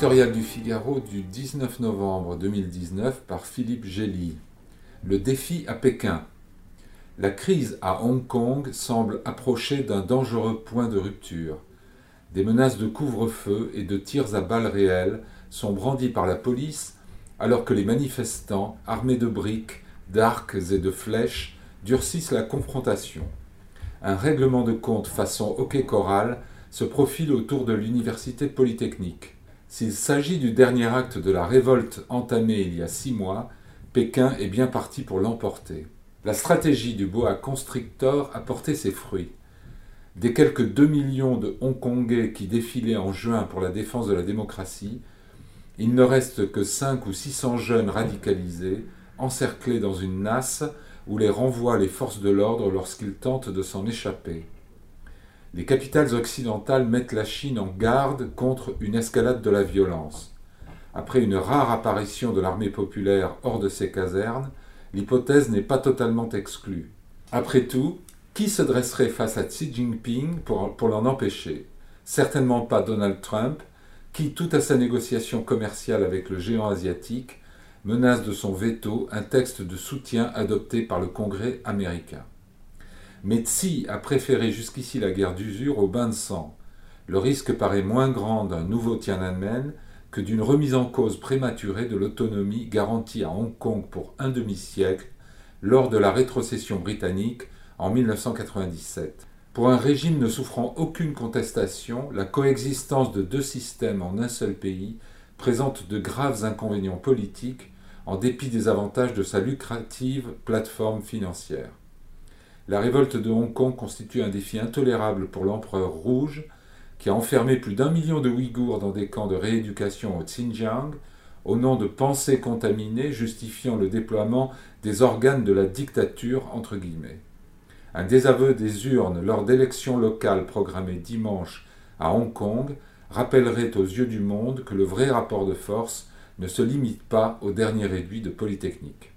L'éditorial du Figaro du 19 novembre 2019 par Philippe Gély. Le défi à Pékin. La crise à Hong Kong semble approcher d'un dangereux point de rupture. Des menaces de couvre-feu et de tirs à balles réelles sont brandis par la police alors que les manifestants, armés de briques, d'arcs et de flèches, durcissent la confrontation. Un règlement de compte façon hockey choral se profile autour de l'université polytechnique. S'il s'agit du dernier acte de la révolte entamée il y a six mois, Pékin est bien parti pour l'emporter. La stratégie du boa constrictor a porté ses fruits. Des quelques 2 millions de Hongkongais qui défilaient en juin pour la défense de la démocratie, il ne reste que 5 ou 600 jeunes radicalisés, encerclés dans une nasse où les renvoient les forces de l'ordre lorsqu'ils tentent de s'en échapper les capitales occidentales mettent la Chine en garde contre une escalade de la violence. Après une rare apparition de l'armée populaire hors de ses casernes, l'hypothèse n'est pas totalement exclue. Après tout, qui se dresserait face à Xi Jinping pour, l'en empêcher? Certainement pas Donald Trump, qui, tout à sa négociation commerciale avec le géant asiatique, menace de son veto un texte de soutien adopté par le Congrès américain. Mais Tsi a préféré jusqu'ici la guerre d'usure au bain de sang. Le risque paraît moins grand d'un nouveau Tiananmen que d'une remise en cause prématurée de l'autonomie garantie à Hong Kong pour un demi-siècle lors de la rétrocession britannique en 1997. Pour un régime ne souffrant aucune contestation, la coexistence de deux systèmes en un seul pays présente de graves inconvénients politiques en dépit des avantages de sa lucrative plateforme financière. La révolte de Hong Kong constitue un défi intolérable pour l'empereur rouge, qui a enfermé plus d'un million de Ouïghours dans des camps de rééducation au Xinjiang, au nom de pensées contaminées justifiant le déploiement des organes de la dictature, entre guillemets. Un désaveu des urnes lors d'élections locales programmées dimanche à Hong Kong rappellerait aux yeux du monde que le vrai rapport de force ne se limite pas au dernier réduit de Polytechnique.